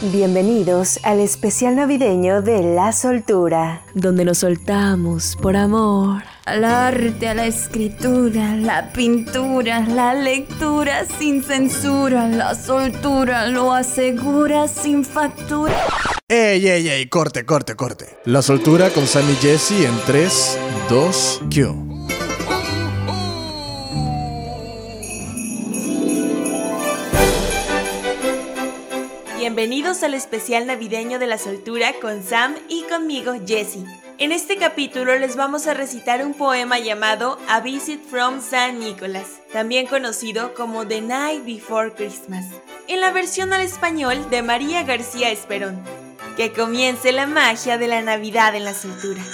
Bienvenidos al especial navideño de La Soltura, donde nos soltamos por amor al arte, a la escritura, la pintura, la lectura sin censura, la soltura lo asegura sin factura. ¡Ey, ey, ey! Corte, corte, corte. La soltura con Sammy Jesse en 3, 2, Q. Bienvenidos al especial navideño de la soltura con Sam y conmigo Jessie. En este capítulo les vamos a recitar un poema llamado A Visit from San Nicholas, también conocido como The Night Before Christmas, en la versión al español de María García Esperón. Que comience la magia de la Navidad en la soltura.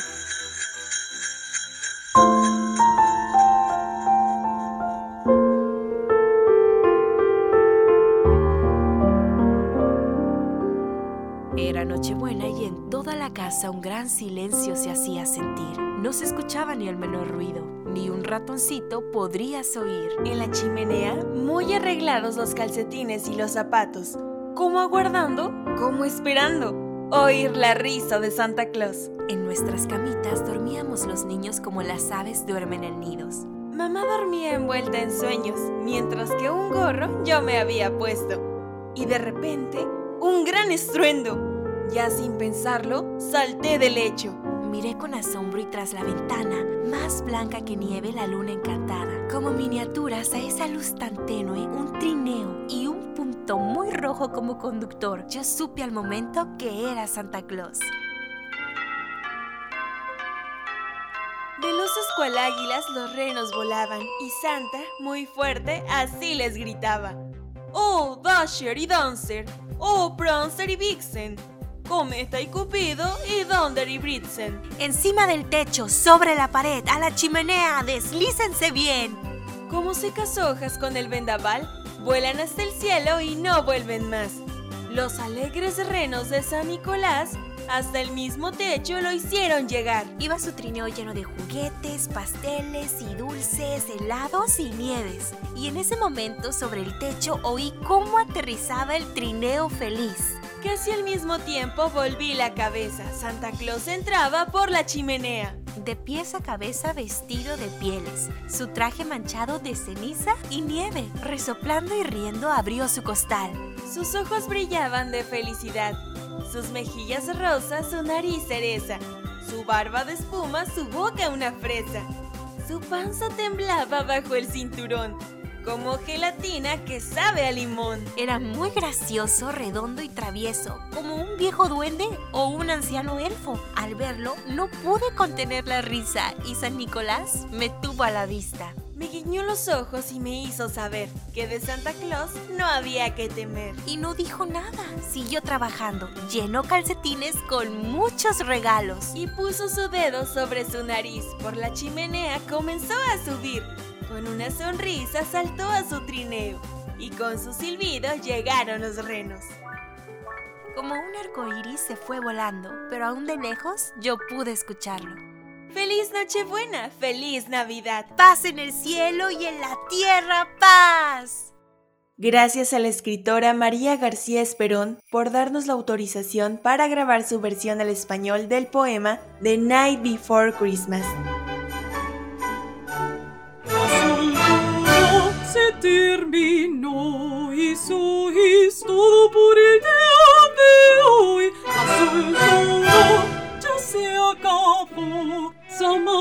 La casa un gran silencio se hacía sentir. No se escuchaba ni el menor ruido, ni un ratoncito podrías oír. En la chimenea, muy arreglados los calcetines y los zapatos, como aguardando, como esperando, oír la risa de Santa Claus. En nuestras camitas dormíamos los niños como las aves duermen en nidos. Mamá dormía envuelta en sueños, mientras que un gorro yo me había puesto. Y de repente, un gran estruendo. Ya sin pensarlo, salté del lecho. Miré con asombro y tras la ventana, más blanca que nieve la luna encantada, como miniaturas a esa luz tan tenue, un trineo y un punto muy rojo como conductor. Yo supe al momento que era Santa Claus. De los escualáguilas los renos volaban y Santa, muy fuerte, así les gritaba. ¡Oh, Dasher y Dancer! ¡Oh, Prancer y Vixen! Cometa y Cupido y Donder y Blitzen. Encima del techo, sobre la pared, a la chimenea, deslícense bien. Como secas hojas con el vendaval, vuelan hasta el cielo y no vuelven más. Los alegres renos de San Nicolás hasta el mismo techo lo hicieron llegar. Iba su trineo lleno de juguetes, pasteles y dulces, helados y nieves. Y en ese momento sobre el techo oí cómo aterrizaba el trineo feliz. Casi al mismo tiempo volví la cabeza. Santa Claus entraba por la chimenea. De pies a cabeza vestido de pieles, su traje manchado de ceniza y nieve. Resoplando y riendo abrió su costal. Sus ojos brillaban de felicidad. Sus mejillas rosas, su nariz cereza. Su barba de espuma, su boca una fresa. Su panza temblaba bajo el cinturón como gelatina que sabe a limón. Era muy gracioso, redondo y travieso, como un viejo duende o un anciano elfo. Al verlo, no pude contener la risa y San Nicolás me tuvo a la vista. Me guiñó los ojos y me hizo saber que de Santa Claus no había que temer. Y no dijo nada. Siguió trabajando. Llenó calcetines con muchos regalos. Y puso su dedo sobre su nariz. Por la chimenea comenzó a subir. Con una sonrisa saltó a su trineo y con su silbido llegaron los renos. Como un arco iris se fue volando, pero aún de lejos yo pude escucharlo. ¡Feliz Nochebuena! ¡Feliz Navidad! ¡Paz en el cielo y en la tierra paz! Gracias a la escritora María García Esperón por darnos la autorización para grabar su versión al español del poema The Night Before Christmas. terminó y sois todo por el día so much.